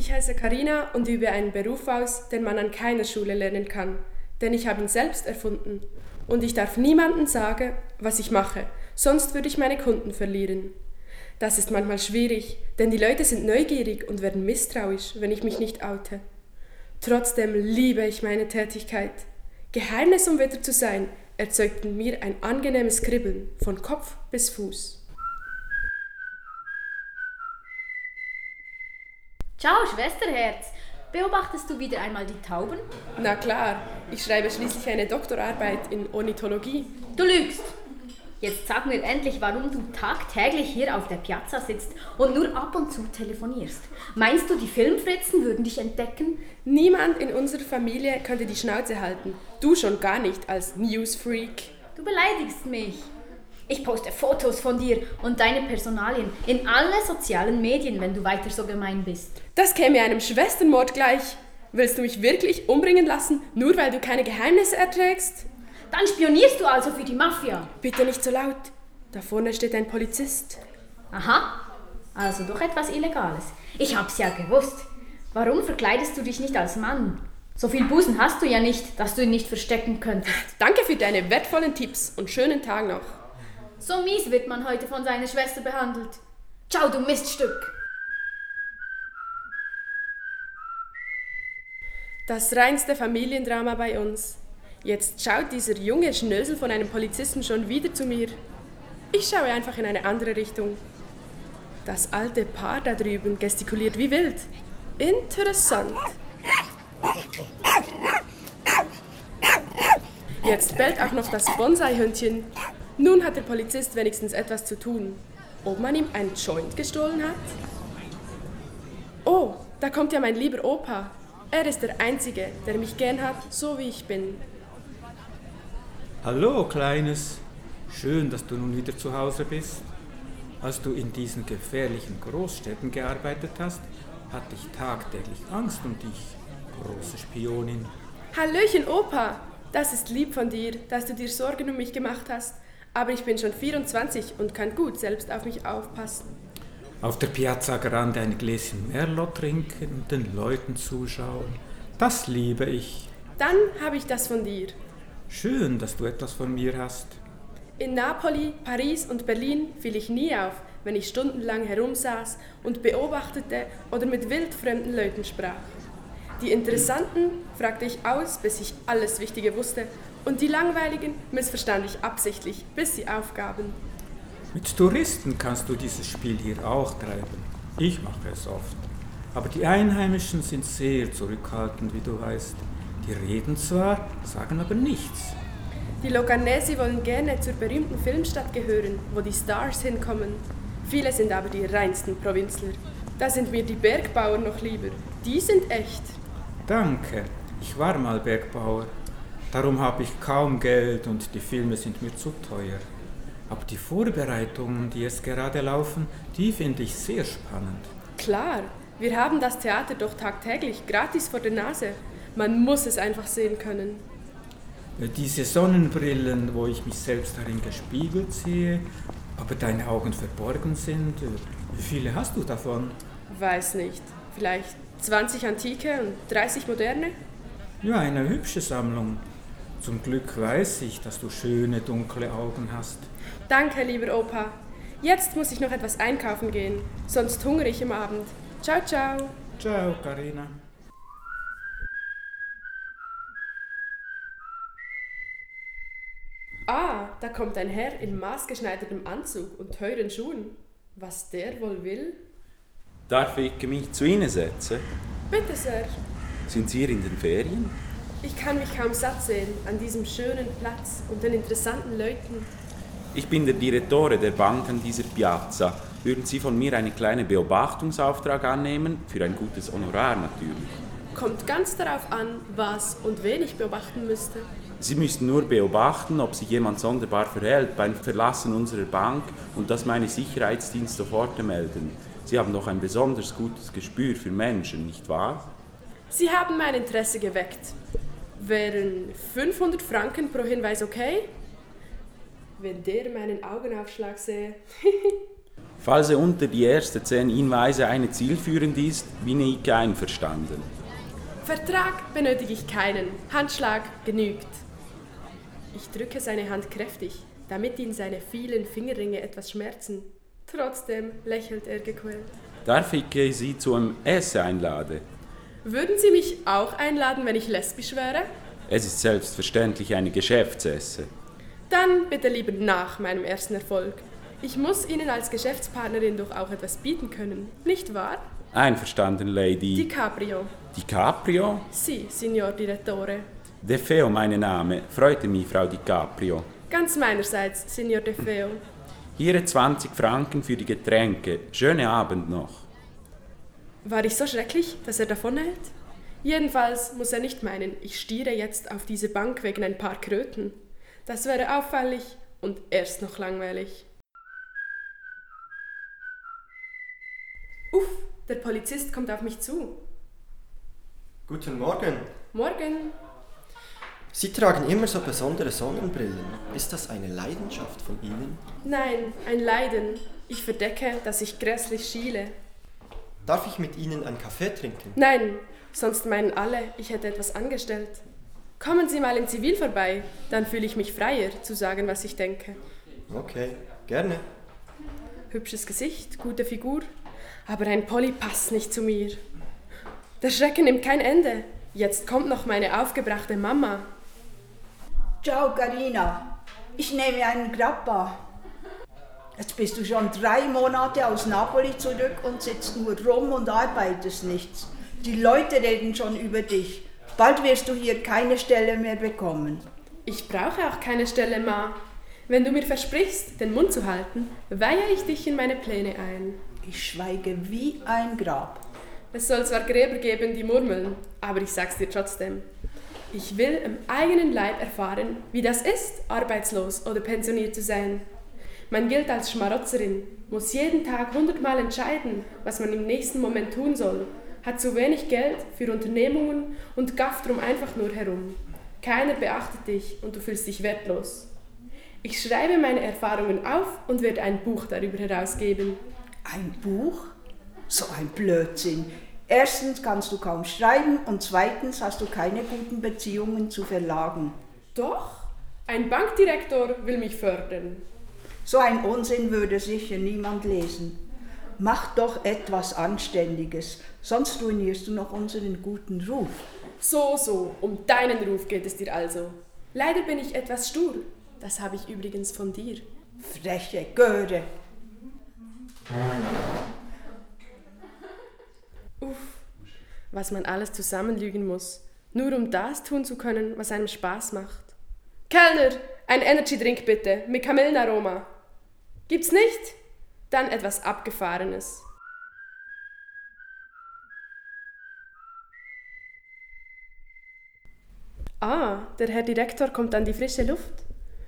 Ich heiße Karina und übe einen Beruf aus, den man an keiner Schule lernen kann, denn ich habe ihn selbst erfunden. Und ich darf niemandem sagen, was ich mache, sonst würde ich meine Kunden verlieren. Das ist manchmal schwierig, denn die Leute sind neugierig und werden misstrauisch, wenn ich mich nicht oute. Trotzdem liebe ich meine Tätigkeit. Geheimnisumwetter zu sein, erzeugt in mir ein angenehmes Kribbeln von Kopf bis Fuß. Ciao, Schwesterherz. Beobachtest du wieder einmal die Tauben? Na klar, ich schreibe schließlich eine Doktorarbeit in Ornithologie. Du lügst. Jetzt sag mir endlich, warum du tagtäglich hier auf der Piazza sitzt und nur ab und zu telefonierst. Meinst du, die Filmfritzen würden dich entdecken? Niemand in unserer Familie könnte die Schnauze halten. Du schon gar nicht als Newsfreak. Du beleidigst mich. Ich poste Fotos von dir und deine Personalien in alle sozialen Medien, wenn du weiter so gemein bist. Das käme einem Schwesternmord gleich. Willst du mich wirklich umbringen lassen, nur weil du keine Geheimnisse erträgst? Dann spionierst du also für die Mafia. Bitte nicht so laut. Da vorne steht ein Polizist. Aha, also doch etwas Illegales. Ich hab's ja gewusst. Warum verkleidest du dich nicht als Mann? So viel Busen hast du ja nicht, dass du ihn nicht verstecken könntest. Danke für deine wertvollen Tipps und schönen Tag noch. So mies wird man heute von seiner Schwester behandelt. Ciao, du Miststück. Das reinste Familiendrama bei uns. Jetzt schaut dieser junge Schnösel von einem Polizisten schon wieder zu mir. Ich schaue einfach in eine andere Richtung. Das alte Paar da drüben gestikuliert wie wild. Interessant. Jetzt bellt auch noch das Bonsai-Hündchen. Nun hat der Polizist wenigstens etwas zu tun. Ob man ihm ein Joint gestohlen hat? Oh, da kommt ja mein lieber Opa. Er ist der Einzige, der mich gern hat, so wie ich bin. Hallo, Kleines. Schön, dass du nun wieder zu Hause bist. Als du in diesen gefährlichen Großstädten gearbeitet hast, hatte ich tagtäglich Angst um dich, große Spionin. Hallöchen, Opa! Das ist lieb von dir, dass du dir Sorgen um mich gemacht hast. Aber ich bin schon 24 und kann gut selbst auf mich aufpassen. Auf der Piazza Grande ein Gläschen Merlot trinken und den Leuten zuschauen. Das liebe ich. Dann habe ich das von dir. Schön, dass du etwas von mir hast. In Napoli, Paris und Berlin fiel ich nie auf, wenn ich stundenlang herumsaß und beobachtete oder mit wildfremden Leuten sprach. Die Interessanten fragte ich aus, bis ich alles Wichtige wusste, und die Langweiligen missverstand ich absichtlich, bis sie aufgaben. Mit Touristen kannst du dieses Spiel hier auch treiben. Ich mache es oft. Aber die Einheimischen sind sehr zurückhaltend, wie du weißt. Die reden zwar, sagen aber nichts. Die Loganesi wollen gerne zur berühmten Filmstadt gehören, wo die Stars hinkommen. Viele sind aber die reinsten Provinzler. Da sind mir die Bergbauer noch lieber. Die sind echt. Danke. Ich war mal Bergbauer. Darum habe ich kaum Geld und die Filme sind mir zu teuer. Aber die Vorbereitungen, die jetzt gerade laufen, die finde ich sehr spannend. Klar, wir haben das Theater doch tagtäglich gratis vor der Nase. Man muss es einfach sehen können. Diese Sonnenbrillen, wo ich mich selbst darin gespiegelt sehe, aber deine Augen verborgen sind, wie viele hast du davon? Weiß nicht. Vielleicht 20 antike und 30 moderne? Ja, eine hübsche Sammlung. Zum Glück weiß ich, dass du schöne dunkle Augen hast. Danke, lieber Opa. Jetzt muss ich noch etwas einkaufen gehen, sonst hungere ich im Abend. Ciao, ciao. Ciao, Karina. Ah, da kommt ein Herr in maßgeschneidertem Anzug und teuren Schuhen. Was der wohl will? Darf ich mich zu Ihnen setzen? Bitte, Sir. Sind Sie hier in den Ferien? Ich kann mich kaum satt sehen an diesem schönen Platz und den interessanten Leuten. Ich bin der Direttore der Bank an dieser Piazza. Würden Sie von mir einen kleinen Beobachtungsauftrag annehmen? Für ein gutes Honorar natürlich. Kommt ganz darauf an, was und wen ich beobachten müsste. Sie müssten nur beobachten, ob sich jemand sonderbar verhält beim Verlassen unserer Bank und das meine Sicherheitsdienste sofort melden. Sie haben doch ein besonders gutes Gespür für Menschen, nicht wahr? Sie haben mein Interesse geweckt. Wären 500 Franken pro Hinweis okay? Wenn der meinen Augenaufschlag sähe. Falls er unter die ersten zehn Hinweise eine zielführend ist, bin ich einverstanden. Vertrag benötige ich keinen. Handschlag genügt. Ich drücke seine Hand kräftig, damit ihn seine vielen Fingerringe etwas schmerzen. Trotzdem lächelt er gequält. Darf ich Sie zum Essen einladen? Würden Sie mich auch einladen, wenn ich lesbisch wäre? Es ist selbstverständlich eine Geschäftsesse. Dann bitte lieber nach meinem ersten Erfolg. Ich muss Ihnen als Geschäftspartnerin doch auch etwas bieten können, nicht wahr? Einverstanden, Lady. DiCaprio. DiCaprio? Sie, Signor Direttore. De Feo, mein Name. Freute mich, Frau DiCaprio. Ganz meinerseits, Signor De Feo. Hier 20 Franken für die Getränke. Schönen Abend noch. War ich so schrecklich, dass er davonhält? Jedenfalls muss er nicht meinen, ich stiere jetzt auf diese Bank wegen ein paar Kröten. Das wäre auffällig und erst noch langweilig. Uff, der Polizist kommt auf mich zu. Guten Morgen. Morgen. Sie tragen immer so besondere Sonnenbrillen. Ist das eine Leidenschaft von Ihnen? Nein, ein Leiden. Ich verdecke, dass ich grässlich schiele. Darf ich mit Ihnen einen Kaffee trinken? Nein, sonst meinen alle, ich hätte etwas angestellt. Kommen Sie mal in Zivil vorbei, dann fühle ich mich freier zu sagen, was ich denke. Okay, gerne. Hübsches Gesicht, gute Figur, aber ein Polly passt nicht zu mir. Der Schrecken nimmt kein Ende. Jetzt kommt noch meine aufgebrachte Mama. Ciao, Carina. Ich nehme einen Grappa. Jetzt bist du schon drei Monate aus Napoli zurück und sitzt nur rum und arbeitest nichts. Die Leute reden schon über dich. Bald wirst du hier keine Stelle mehr bekommen. Ich brauche auch keine Stelle, Ma. Wenn du mir versprichst, den Mund zu halten, weihe ich dich in meine Pläne ein. Ich schweige wie ein Grab. Es soll zwar Gräber geben, die murmeln, aber ich sag's dir trotzdem. Ich will im eigenen Leib erfahren, wie das ist, arbeitslos oder pensioniert zu sein. Man gilt als Schmarotzerin, muss jeden Tag hundertmal entscheiden, was man im nächsten Moment tun soll, hat zu wenig Geld für Unternehmungen und gafft drum einfach nur herum. Keiner beachtet dich und du fühlst dich wertlos. Ich schreibe meine Erfahrungen auf und werde ein Buch darüber herausgeben. Ein Buch? So ein Blödsinn. Erstens kannst du kaum schreiben und zweitens hast du keine guten Beziehungen zu Verlagen. Doch, ein Bankdirektor will mich fördern. So ein Unsinn würde sicher niemand lesen. Mach doch etwas Anständiges, sonst ruinierst du noch unseren guten Ruf. So, so, um deinen Ruf geht es dir also. Leider bin ich etwas stur. Das habe ich übrigens von dir. Freche Göre. Uff, was man alles zusammenlügen muss, nur um das tun zu können, was einem Spaß macht. Kellner, ein Energy-Drink bitte, mit Kamillenaroma. Gibt's nicht? Dann etwas Abgefahrenes. Ah, der Herr Direktor kommt an die frische Luft.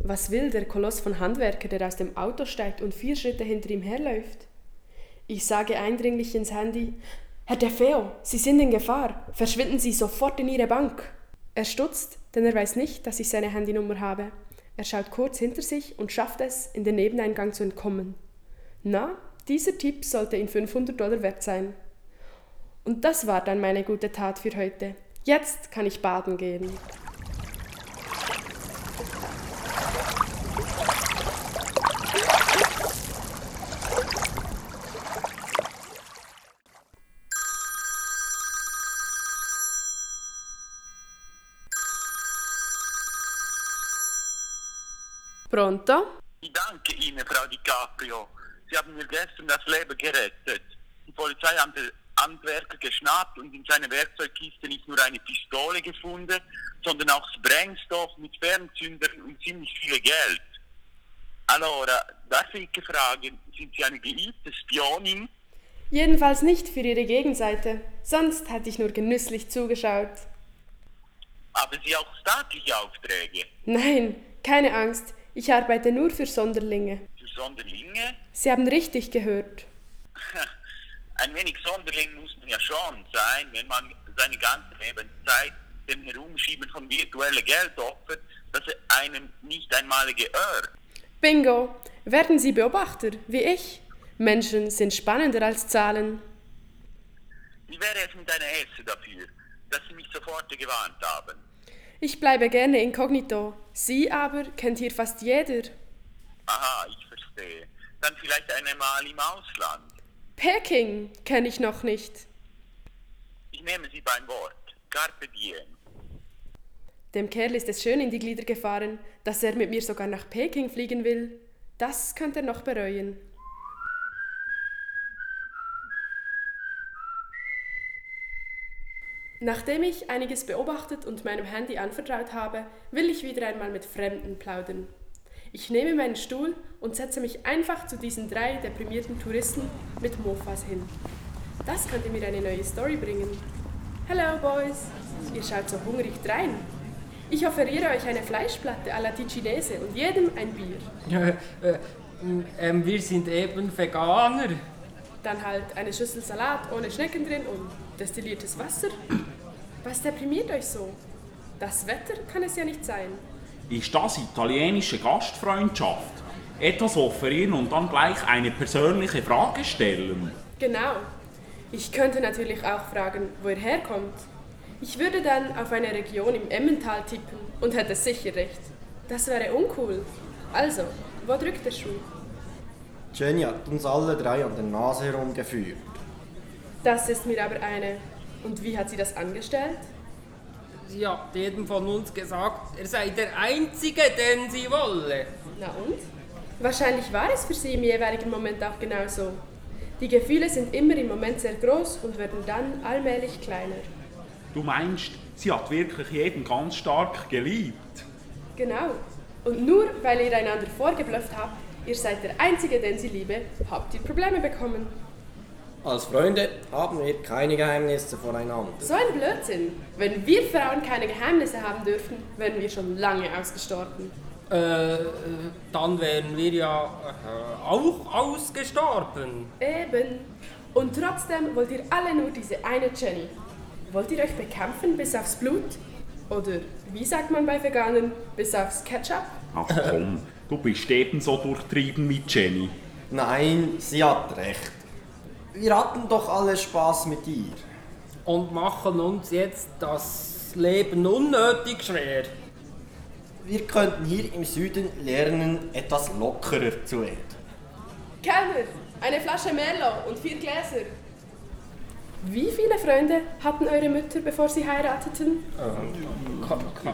Was will der Koloss von Handwerker, der aus dem Auto steigt und vier Schritte hinter ihm herläuft? Ich sage eindringlich ins Handy, Herr De Feo, Sie sind in Gefahr. Verschwinden Sie sofort in Ihre Bank. Er stutzt, denn er weiß nicht, dass ich seine Handynummer habe. Er schaut kurz hinter sich und schafft es, in den Nebeneingang zu entkommen. Na, dieser Tipp sollte ihn 500 Dollar wert sein. Und das war dann meine gute Tat für heute. Jetzt kann ich baden gehen. Pronto? Ich danke Ihnen, Frau DiCaprio. Sie haben mir gestern das Leben gerettet. Die Polizei hat den Handwerker geschnappt und in seiner Werkzeugkiste nicht nur eine Pistole gefunden, sondern auch Sprengstoff mit Fernzündern und ziemlich viel Geld. Allora, darf ich fragen, sind Sie eine geübte Spionin? Jedenfalls nicht für Ihre Gegenseite. Sonst hätte ich nur genüsslich zugeschaut. Haben Sie auch staatliche Aufträge? Nein, keine Angst. Ich arbeite nur für Sonderlinge. Für Sonderlinge? Sie haben richtig gehört. Ein wenig Sonderling muss man ja schon sein, wenn man seine ganze Lebenszeit dem Herumschieben von virtuellem Geld opfert, das einem nicht einmal gehört. Bingo! Werden Sie Beobachter, wie ich? Menschen sind spannender als Zahlen. Wie wäre es mit einer Esse dafür, dass Sie mich sofort gewarnt haben? Ich bleibe gerne inkognito. Sie aber kennt hier fast jeder. Aha, ich verstehe. Dann vielleicht einmal im Ausland. Peking kenne ich noch nicht. Ich nehme Sie beim Wort. Carpe diem. Dem Kerl ist es schön in die Glieder gefahren, dass er mit mir sogar nach Peking fliegen will. Das könnte er noch bereuen. Nachdem ich einiges beobachtet und meinem Handy anvertraut habe, will ich wieder einmal mit Fremden plaudern. Ich nehme meinen Stuhl und setze mich einfach zu diesen drei deprimierten Touristen mit Mofas hin. Das könnte mir eine neue Story bringen. Hello, Boys! Ihr schaut so hungrig drein. Ich offeriere euch eine Fleischplatte à la Ticinese und jedem ein Bier. Äh, äh, ähm, wir sind eben Veganer. Dann halt eine Schüssel Salat ohne Schnecken drin und destilliertes Wasser. Was deprimiert euch so? Das Wetter kann es ja nicht sein. Ist das italienische Gastfreundschaft? Etwas offerieren und dann gleich eine persönliche Frage stellen? Genau. Ich könnte natürlich auch fragen, wo ihr herkommt. Ich würde dann auf eine Region im Emmental tippen und hätte sicher recht. Das wäre uncool. Also, wo drückt der Schuh? Jenny hat uns alle drei an der Nase herumgeführt. Das ist mir aber eine. Und wie hat sie das angestellt? Sie hat jedem von uns gesagt, er sei der Einzige, den sie wolle. Na und? Wahrscheinlich war es für sie im jeweiligen Moment auch genauso. Die Gefühle sind immer im Moment sehr groß und werden dann allmählich kleiner. Du meinst, sie hat wirklich jeden ganz stark geliebt? Genau. Und nur weil ihr einander vorgeblufft habt, ihr seid der Einzige, den sie liebe, habt ihr Probleme bekommen. Als Freunde haben wir keine Geheimnisse voneinander. So ein Blödsinn. Wenn wir Frauen keine Geheimnisse haben dürfen, wären wir schon lange ausgestorben. Äh, dann wären wir ja äh, auch ausgestorben. Eben. Und trotzdem wollt ihr alle nur diese eine Jenny. Wollt ihr euch bekämpfen bis aufs Blut? Oder wie sagt man bei Veganern, bis aufs Ketchup? Ach komm, du bist ebenso durchtrieben wie Jenny. Nein, sie hat recht. Wir hatten doch alle Spaß mit ihr. Und machen uns jetzt das Leben unnötig schwer. Wir könnten hier im Süden lernen, etwas lockerer zu werden. Kellner, eine Flasche Merlot und vier Gläser. Wie viele Freunde hatten eure Mütter, bevor sie heirateten?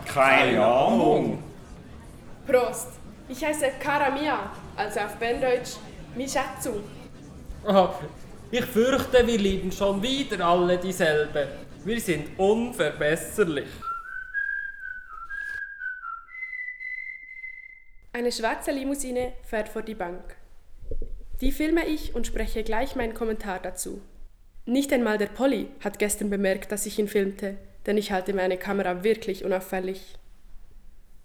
Keine Ahnung. Prost! Ich heiße Karamia, also auf Berndeutsch Mishatsu. Ich fürchte, wir lieben schon wieder alle dieselbe. Wir sind unverbesserlich. Eine schwarze Limousine fährt vor die Bank. Die filme ich und spreche gleich meinen Kommentar dazu. Nicht einmal der Polly hat gestern bemerkt, dass ich ihn filmte, denn ich halte meine Kamera wirklich unauffällig.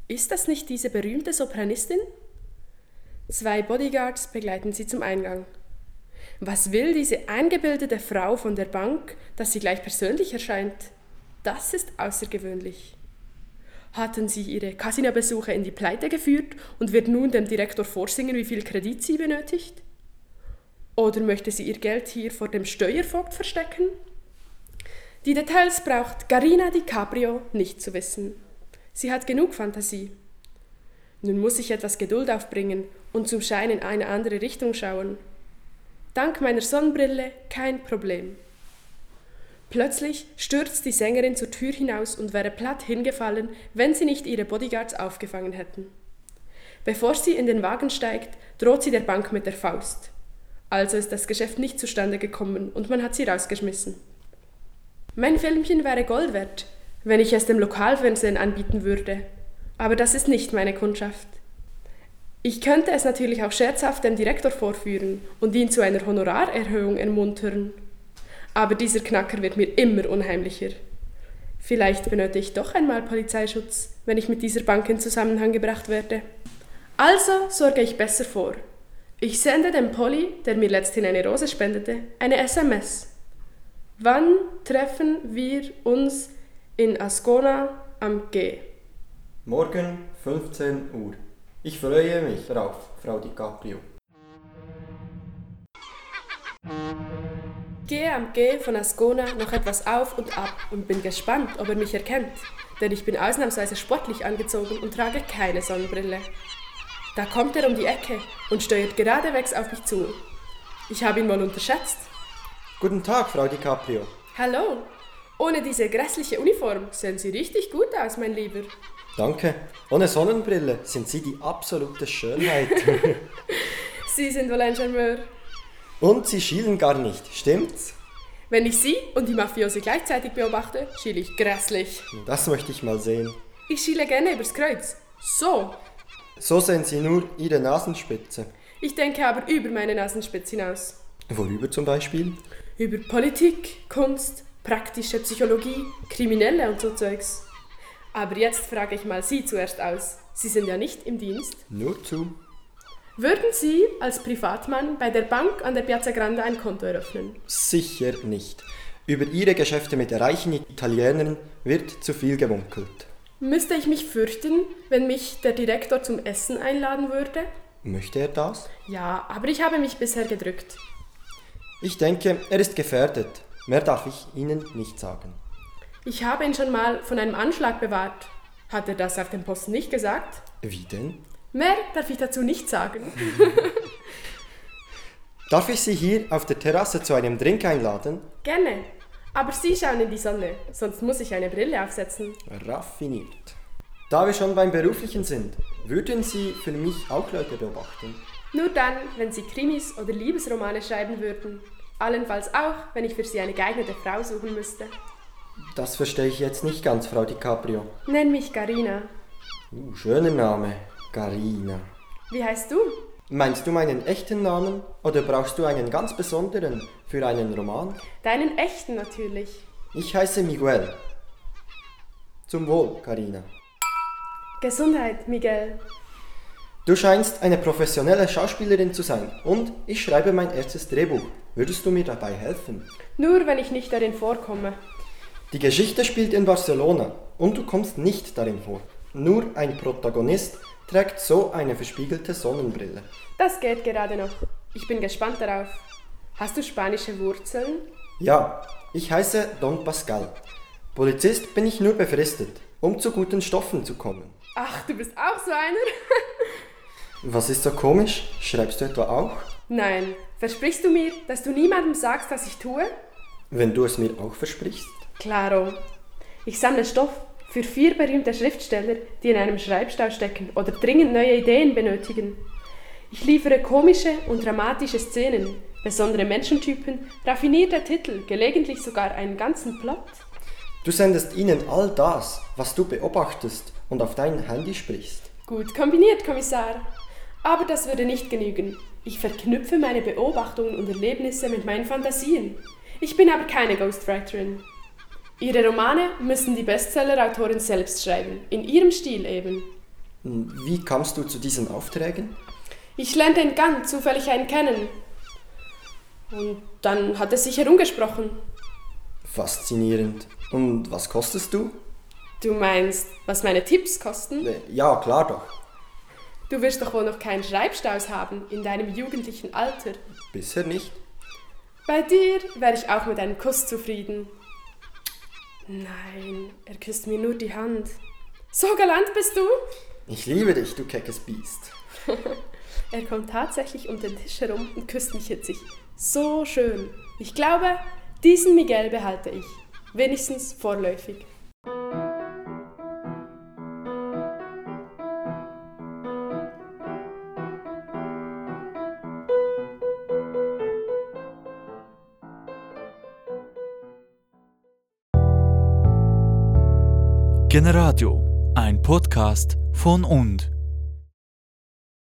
Ist das nicht diese berühmte Sopranistin? Zwei Bodyguards begleiten sie zum Eingang. Was will diese eingebildete Frau von der Bank, dass sie gleich persönlich erscheint? Das ist außergewöhnlich. Hatten sie ihre Casinobesuche in die Pleite geführt und wird nun dem Direktor vorsingen, wie viel Kredit sie benötigt? Oder möchte sie ihr Geld hier vor dem Steuervogt verstecken? Die Details braucht Garina DiCaprio nicht zu wissen. Sie hat genug Fantasie. Nun muss ich etwas Geduld aufbringen und zum Schein in eine andere Richtung schauen. Dank meiner Sonnenbrille kein Problem. Plötzlich stürzt die Sängerin zur Tür hinaus und wäre platt hingefallen, wenn sie nicht ihre Bodyguards aufgefangen hätten. Bevor sie in den Wagen steigt, droht sie der Bank mit der Faust. Also ist das Geschäft nicht zustande gekommen und man hat sie rausgeschmissen. Mein Filmchen wäre Gold wert, wenn ich es dem Lokalfernsehen anbieten würde. Aber das ist nicht meine Kundschaft. Ich könnte es natürlich auch scherzhaft dem Direktor vorführen und ihn zu einer Honorarerhöhung ermuntern. Aber dieser Knacker wird mir immer unheimlicher. Vielleicht benötige ich doch einmal Polizeischutz, wenn ich mit dieser Bank in Zusammenhang gebracht werde. Also sorge ich besser vor. Ich sende dem Polly, der mir letzthin eine Rose spendete, eine SMS. Wann treffen wir uns in Ascona am G? Morgen 15 Uhr. Ich freue mich darauf, Frau DiCaprio. Gehe am G von Ascona noch etwas auf und ab und bin gespannt, ob er mich erkennt, denn ich bin ausnahmsweise sportlich angezogen und trage keine Sonnenbrille. Da kommt er um die Ecke und steuert geradewegs auf mich zu. Ich habe ihn mal unterschätzt. Guten Tag, Frau DiCaprio. Hallo. Ohne diese grässliche Uniform sehen Sie richtig gut aus, mein Lieber. Danke. Ohne Sonnenbrille sind Sie die absolute Schönheit. Sie sind wohl ein Charmeur. Und Sie schielen gar nicht, stimmt's? Wenn ich Sie und die Mafiosi gleichzeitig beobachte, schiele ich grässlich. Das möchte ich mal sehen. Ich schiele gerne übers Kreuz. So. So sehen Sie nur Ihre Nasenspitze. Ich denke aber über meine Nasenspitze hinaus. Worüber zum Beispiel? Über Politik, Kunst, praktische Psychologie, Kriminelle und so Zeugs. Aber jetzt frage ich mal Sie zuerst aus. Sie sind ja nicht im Dienst. Nur zu. Würden Sie als Privatmann bei der Bank an der Piazza Grande ein Konto eröffnen? Sicher nicht. Über Ihre Geschäfte mit reichen Italienern wird zu viel gemunkelt. Müsste ich mich fürchten, wenn mich der Direktor zum Essen einladen würde? Möchte er das? Ja, aber ich habe mich bisher gedrückt. Ich denke, er ist gefährdet. Mehr darf ich Ihnen nicht sagen. Ich habe ihn schon mal von einem Anschlag bewahrt. Hat er das auf dem Posten nicht gesagt? Wie denn? Mehr darf ich dazu nicht sagen. darf ich Sie hier auf der Terrasse zu einem Drink einladen? Gerne. Aber Sie schauen in die Sonne, sonst muss ich eine Brille aufsetzen. Raffiniert. Da wir schon beim Beruflichen sind, würden Sie für mich auch Leute beobachten? Nur dann, wenn Sie Krimis oder Liebesromane schreiben würden. Allenfalls auch, wenn ich für Sie eine geeignete Frau suchen müsste. Das verstehe ich jetzt nicht ganz, Frau DiCaprio. Nenn mich Garina. Uh, schöner Name. Garina. Wie heißt du? Meinst du meinen echten Namen oder brauchst du einen ganz besonderen für einen Roman? Deinen echten natürlich. Ich heiße Miguel. Zum Wohl, Garina. Gesundheit, Miguel. Du scheinst eine professionelle Schauspielerin zu sein und ich schreibe mein erstes Drehbuch. Würdest du mir dabei helfen? Nur wenn ich nicht darin vorkomme. Die Geschichte spielt in Barcelona und du kommst nicht darin vor. Nur ein Protagonist trägt so eine verspiegelte Sonnenbrille. Das geht gerade noch. Ich bin gespannt darauf. Hast du spanische Wurzeln? Ja, ich heiße Don Pascal. Polizist bin ich nur befristet, um zu guten Stoffen zu kommen. Ach, du bist auch so einer? Was ist so komisch? Schreibst du etwa auch? Nein. Versprichst du mir, dass du niemandem sagst, was ich tue? Wenn du es mir auch versprichst. Claro. Ich sammle Stoff für vier berühmte Schriftsteller, die in einem Schreibstau stecken oder dringend neue Ideen benötigen. Ich liefere komische und dramatische Szenen, besondere Menschentypen, raffinierte Titel, gelegentlich sogar einen ganzen Plot. Du sendest ihnen all das, was du beobachtest und auf dein Handy sprichst. Gut kombiniert, Kommissar. Aber das würde nicht genügen. Ich verknüpfe meine Beobachtungen und Erlebnisse mit meinen Fantasien. Ich bin aber keine Ghostwriterin. Ihre Romane müssen die Bestseller-Autorin selbst schreiben, in ihrem Stil eben. Wie kamst du zu diesen Aufträgen? Ich lernte in Gant zufällig einen kennen. Und dann hat es sich herumgesprochen. Faszinierend. Und was kostest du? Du meinst, was meine Tipps kosten? Ja, klar doch. Du wirst doch wohl noch keinen Schreibstaus haben in deinem jugendlichen Alter. Bisher nicht. Bei dir wäre ich auch mit einem Kuss zufrieden. Nein, er küsst mir nur die Hand. So galant bist du? Ich liebe dich, du keckes Biest. er kommt tatsächlich um den Tisch herum und küsst mich hitzig. So schön. Ich glaube, diesen Miguel behalte ich. Wenigstens vorläufig. Generadio, ein Podcast von und.